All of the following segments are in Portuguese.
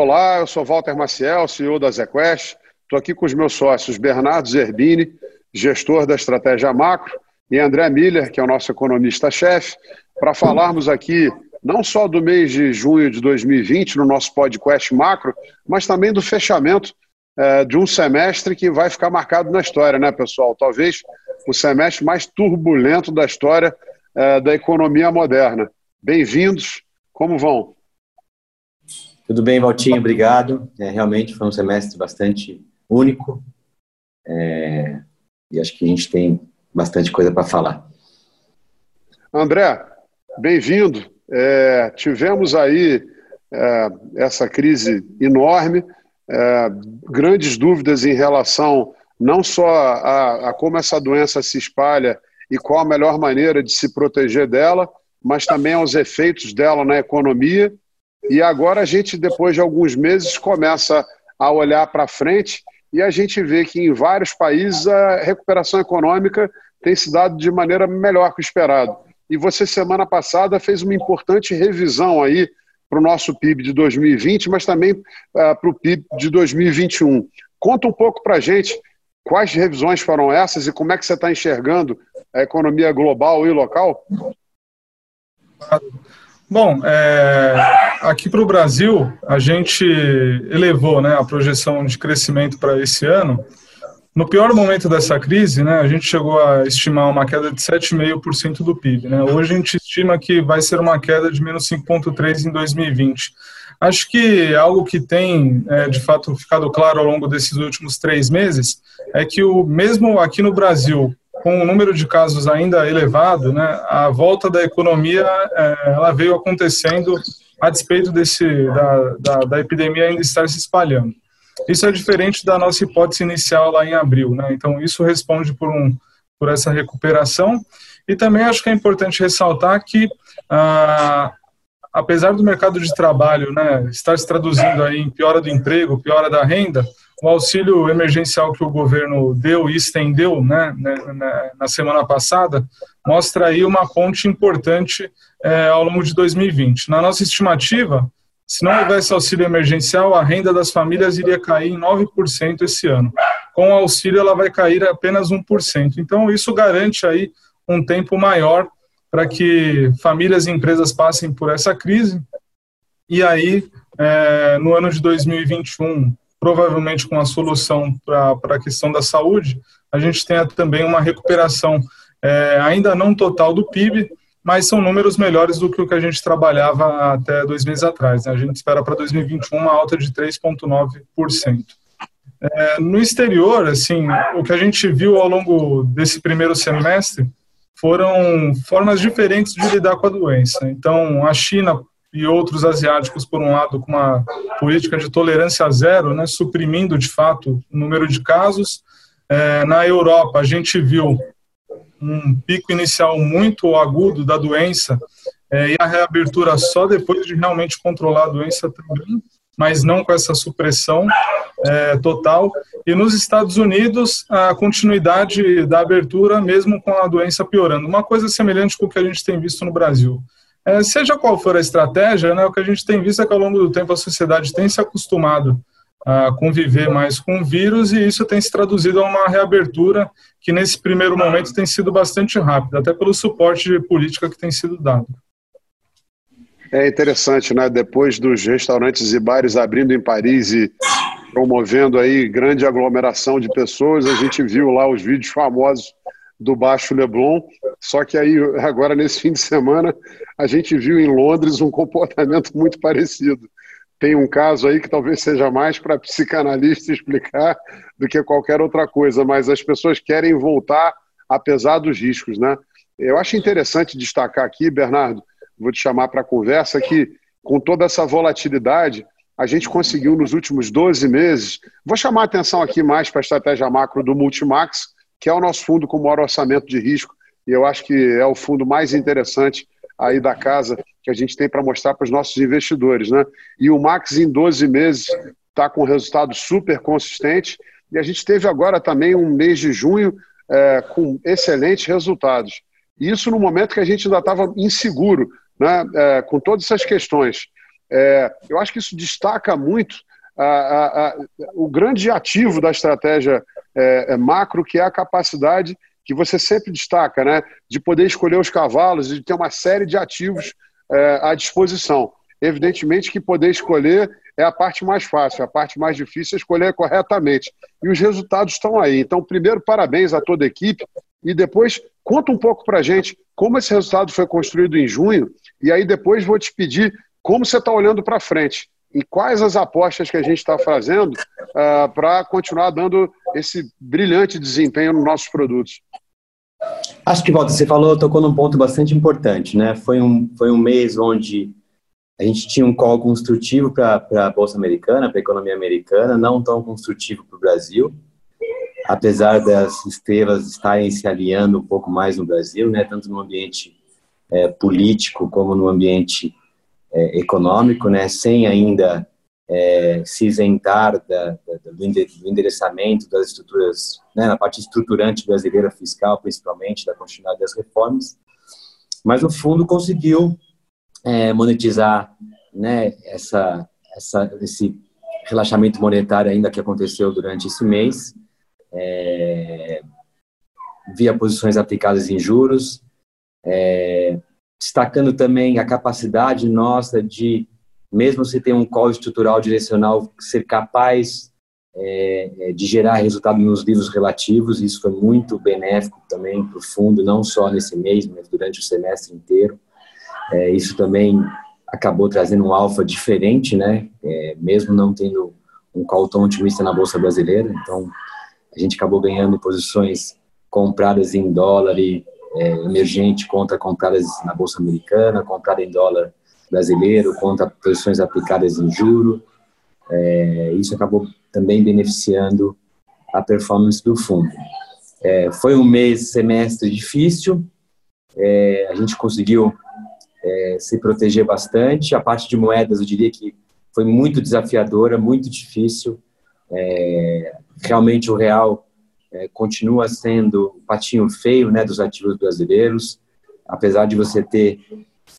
Olá, eu sou Walter Maciel, CEO da ZQuest. Estou aqui com os meus sócios Bernardo Zerbini, gestor da estratégia macro, e André Miller, que é o nosso economista-chefe, para falarmos aqui não só do mês de junho de 2020, no nosso podcast macro, mas também do fechamento é, de um semestre que vai ficar marcado na história, né, pessoal? Talvez o semestre mais turbulento da história é, da economia moderna. Bem-vindos, como vão? Tudo bem, Valtinho, obrigado. É, realmente foi um semestre bastante único é, e acho que a gente tem bastante coisa para falar. André, bem-vindo. É, tivemos aí é, essa crise enorme, é, grandes dúvidas em relação não só a, a como essa doença se espalha e qual a melhor maneira de se proteger dela, mas também aos efeitos dela na economia e agora a gente, depois de alguns meses, começa a olhar para frente e a gente vê que em vários países a recuperação econômica tem se dado de maneira melhor que o esperado. E você, semana passada, fez uma importante revisão aí para o nosso PIB de 2020, mas também uh, para o PIB de 2021. Conta um pouco para a gente quais revisões foram essas e como é que você está enxergando a economia global e local? Bom, é, aqui para o Brasil, a gente elevou né, a projeção de crescimento para esse ano. No pior momento dessa crise, né, a gente chegou a estimar uma queda de 7,5% do PIB. Né? Hoje a gente estima que vai ser uma queda de menos 5,3% em 2020. Acho que algo que tem, é, de fato, ficado claro ao longo desses últimos três meses é que, o mesmo aqui no Brasil, com o número de casos ainda elevado, né, a volta da economia é, ela veio acontecendo a despeito desse, da, da, da, epidemia ainda estar se espalhando. Isso é diferente da nossa hipótese inicial lá em abril. Né? Então, isso responde por, um, por essa recuperação. E também acho que é importante ressaltar que, ah, apesar do mercado de trabalho né, estar se traduzindo aí em piora do emprego, piora da renda, o auxílio emergencial que o governo deu e estendeu né, né, né, na semana passada mostra aí uma ponte importante é, ao longo de 2020. Na nossa estimativa, se não houvesse auxílio emergencial, a renda das famílias iria cair em 9% esse ano. Com o auxílio, ela vai cair apenas 1%. Então, isso garante aí um tempo maior para que famílias e empresas passem por essa crise. E aí, é, no ano de 2021, provavelmente com a solução para a questão da saúde, a gente tenha também uma recuperação, é, ainda não total do PIB, mas são números melhores do que o que a gente trabalhava até dois meses atrás. Né? A gente espera para 2021 uma alta de 3,9%. É, no exterior, assim, o que a gente viu ao longo desse primeiro semestre foram formas diferentes de lidar com a doença. Então, a China e outros asiáticos, por um lado, com uma política de tolerância zero, né, suprimindo de fato o número de casos. É, na Europa, a gente viu um pico inicial muito agudo da doença é, e a reabertura só depois de realmente controlar a doença também, mas não com essa supressão é, total. E nos Estados Unidos, a continuidade da abertura, mesmo com a doença piorando. Uma coisa semelhante com o que a gente tem visto no Brasil. É, seja qual for a estratégia, né, o que a gente tem visto é que ao longo do tempo a sociedade tem se acostumado a conviver mais com o vírus e isso tem se traduzido a uma reabertura que nesse primeiro momento tem sido bastante rápida, até pelo suporte de política que tem sido dado. É interessante, né? Depois dos restaurantes e bares abrindo em Paris e promovendo aí grande aglomeração de pessoas, a gente viu lá os vídeos famosos do Baixo Leblon. Só que aí, agora nesse fim de semana, a gente viu em Londres um comportamento muito parecido. Tem um caso aí que talvez seja mais para psicanalista explicar do que qualquer outra coisa, mas as pessoas querem voltar apesar dos riscos, né? Eu acho interessante destacar aqui, Bernardo, vou te chamar para a conversa, que com toda essa volatilidade, a gente conseguiu nos últimos 12 meses, vou chamar a atenção aqui mais para a estratégia macro do Multimax, que é o nosso fundo com maior orçamento de risco, e eu acho que é o fundo mais interessante aí da casa que a gente tem para mostrar para os nossos investidores. Né? E o Max, em 12 meses, está com resultado super consistente, e a gente teve agora também um mês de junho é, com excelentes resultados. Isso no momento que a gente ainda estava inseguro, né, é, com todas essas questões. É, eu acho que isso destaca muito a, a, a, o grande ativo da estratégia é, é, macro, que é a capacidade que você sempre destaca, né, de poder escolher os cavalos e de ter uma série de ativos é, à disposição. Evidentemente que poder escolher é a parte mais fácil, a parte mais difícil é escolher corretamente. E os resultados estão aí. Então, primeiro, parabéns a toda a equipe e depois conta um pouco para gente como esse resultado foi construído em junho e aí depois vou te pedir como você está olhando para frente e quais as apostas que a gente está fazendo uh, ah, para continuar dando esse brilhante desempenho nos nossos produtos. Acho que, Walter, você falou, tocou num ponto bastante importante, né? Foi um, foi um mês onde a gente tinha um call construtivo para a Bolsa Americana, para a economia americana, não tão construtivo para o Brasil, apesar das estrelas estarem se alinhando um pouco mais no Brasil, né, tanto no ambiente é, político como no ambiente é, econômico, né, sem ainda é, se isentar da, da, do endereçamento das estruturas, né, na parte estruturante brasileira fiscal, principalmente, da continuidade das reformas. Mas o fundo conseguiu é, monetizar né, essa, essa, esse relaxamento monetário ainda que aconteceu durante esse mês, é, via posições aplicadas em juros, é, destacando também a capacidade nossa de, mesmo se tem um call estrutural direcional, ser capaz é, é de gerar resultado nos livros relativos, isso foi muito benéfico também para o fundo, não só nesse mês, mas durante o semestre inteiro. É, isso também acabou trazendo um alfa diferente, né? É, mesmo não tendo um call tão otimista na bolsa brasileira. Então, a gente acabou ganhando posições compradas em dólar e é, emergente contra compradas na bolsa americana, comprada em dólar brasileiro contra posições aplicadas em juro. É, isso acabou também beneficiando a performance do fundo. É, foi um mês, semestre difícil, é, a gente conseguiu é, se proteger bastante. A parte de moedas, eu diria que foi muito desafiadora, muito difícil. É, realmente o real é, continua sendo o patinho feio né, dos ativos brasileiros, apesar de você ter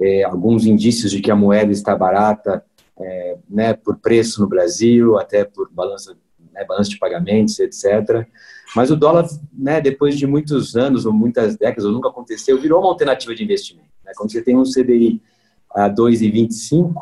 é, alguns indícios de que a moeda está barata é, né, por preço no Brasil, até por balança, né, balança de pagamentos, etc. Mas o dólar, né, depois de muitos anos ou muitas décadas, ou nunca aconteceu, virou uma alternativa de investimento. Né? Quando você tem um CDI a 2,25,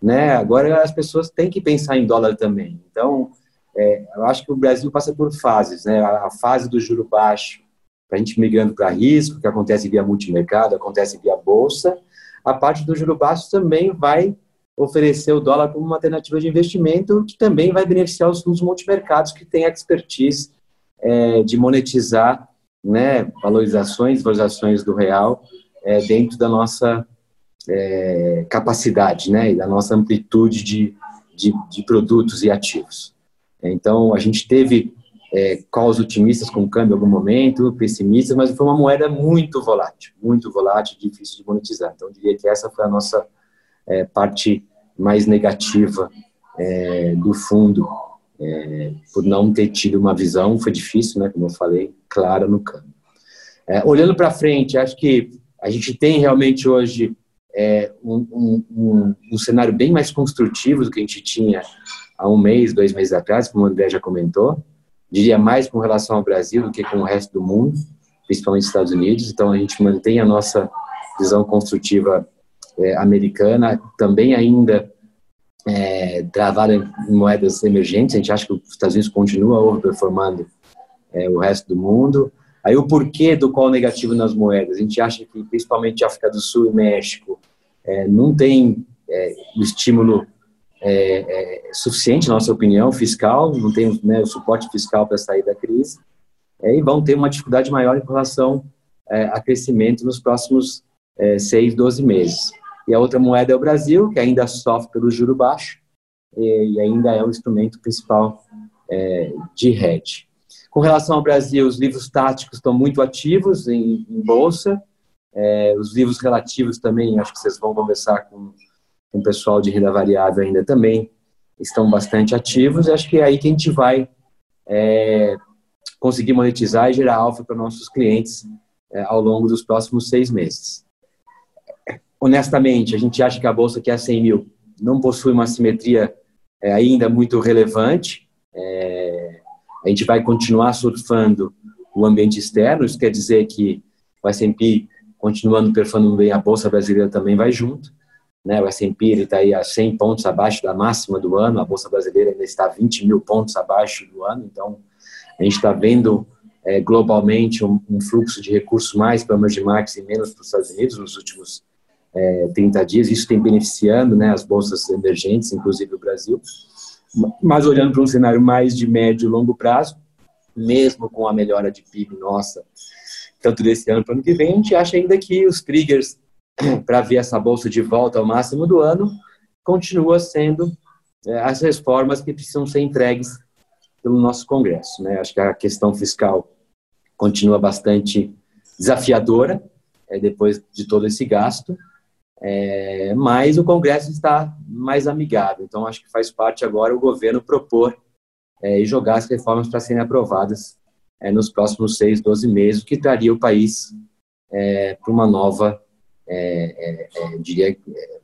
né, agora as pessoas têm que pensar em dólar também. Então, é, eu acho que o Brasil passa por fases. Né? A, a fase do juro baixo, para a gente migrando para risco, que acontece via multimercado, acontece via bolsa. A parte do juro baixo também vai oferecer o dólar como uma alternativa de investimento, que também vai beneficiar os fundos multimercados que têm expertise é, de monetizar né, valorizações, valorizações do real é, dentro da nossa é, capacidade né, e da nossa amplitude de, de, de, produtos e ativos. Então, a gente teve é, calls otimistas com o câmbio em algum momento, pessimistas, mas foi uma moeda muito volátil, muito volátil, difícil de monetizar. Então, eu diria que essa foi a nossa é, parte mais negativa é, do fundo, é, por não ter tido uma visão, foi difícil, né, como eu falei, clara no câmbio. É, olhando para frente, acho que a gente tem realmente hoje é, um, um, um, cenário bem mais construtivo do que a gente tinha há um mês, dois meses atrás, como o André já comentou. Diria mais com relação ao Brasil do que com o resto do mundo, principalmente os Estados Unidos. Então, a gente mantém a nossa visão construtiva é, americana, também ainda é, travada em moedas emergentes. A gente acha que os Estados Unidos continua overperformando é, o resto do mundo. Aí o porquê do qual negativo nas moedas? A gente acha que principalmente África do Sul e México é, não tem é, estímulo é, é suficiente, na nossa opinião, fiscal, não tem né, o suporte fiscal para sair da crise, é, e vão ter uma dificuldade maior em relação é, a crescimento nos próximos é, 6, 12 meses. E a outra moeda é o Brasil, que ainda sofre pelo juro baixo, e, e ainda é o instrumento principal de hedge. Com relação ao Brasil, os livros táticos estão muito ativos em, em bolsa. É, os livros relativos também, acho que vocês vão conversar com, com o pessoal de renda variável ainda também, estão bastante ativos. E acho que é aí que a gente vai é, conseguir monetizar e gerar alfa para nossos clientes é, ao longo dos próximos seis meses. Honestamente, a gente acha que a bolsa que é 100 mil não possui uma simetria é, ainda muito relevante. É, a gente vai continuar surfando o ambiente externo, isso quer dizer que o S&P continuando perfando bem, a Bolsa Brasileira também vai junto. Né? O S&P está aí a 100 pontos abaixo da máxima do ano, a Bolsa Brasileira ainda está 20 mil pontos abaixo do ano, então a gente está vendo é, globalmente um, um, fluxo de recursos mais para emerging markets e menos para os Estados Unidos nos últimos é, 30 dias. Isso tem beneficiando né, as bolsas emergentes, inclusive o Brasil. Mas olhando para um cenário mais de médio e longo prazo, mesmo com a melhora de PIB nossa, tanto desse ano para o ano que vem, a gente acha ainda que os triggers para ver essa bolsa de volta ao máximo do ano continua sendo é, as reformas que precisam ser entregues pelo nosso Congresso. Né? Acho que a questão fiscal continua bastante desafiadora é, depois de todo esse gasto, é, mas o Congresso está mais amigável. Então, acho que faz parte agora o governo propor é, e jogar as reformas para serem aprovadas é, nos próximos seis, doze meses, que traria o país é, para uma nova, é, diria,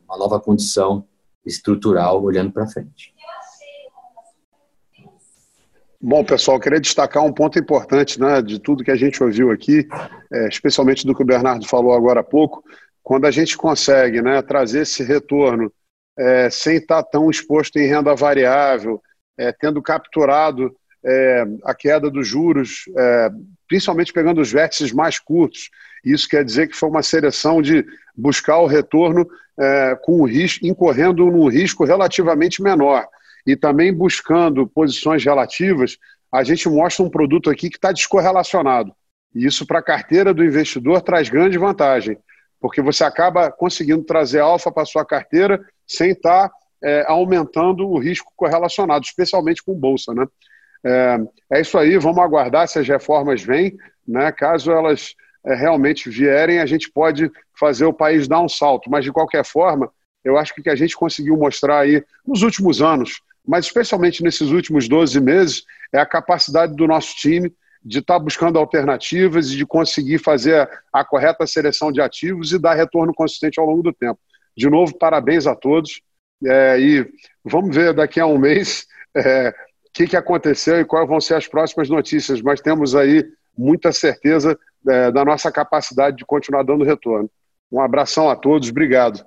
uma nova condição estrutural olhando para frente. Bom, pessoal, queria destacar um ponto importante né, de tudo que a gente ouviu aqui, é, especialmente do que o Bernardo falou agora há pouco, quando a gente consegue né, trazer esse retorno é, sem estar tão exposto em renda variável, é, tendo capturado é, a queda dos juros, é, principalmente pegando os vértices mais curtos. Isso quer dizer que foi uma seleção de buscar o retorno é, com o risco, incorrendo num risco relativamente menor e também buscando posições relativas, a gente mostra um produto aqui que está descorrelacionado. E isso para a carteira do investidor traz grande vantagem, porque você acaba conseguindo trazer alfa para sua carteira sem estar tá, é, aumentando o risco correlacionado, especialmente com bolsa. Né? É, é, isso aí, vamos aguardar se as reformas vêm. Né? Caso elas é, realmente vierem, a gente pode fazer o país dar um salto. Mas, de qualquer forma, eu acho que o que a gente conseguiu mostrar aí nos últimos anos mas especialmente nesses últimos 12 meses, é a capacidade do nosso time de estar tá buscando alternativas e de conseguir fazer a, correta seleção de ativos e dar retorno consistente ao longo do tempo. De novo, parabéns a todos. É, e vamos ver daqui a um mês é, que, que aconteceu e quais vão ser as próximas notícias, mas temos aí muita certeza é, da nossa capacidade de continuar dando retorno. Um abração a todos, obrigado.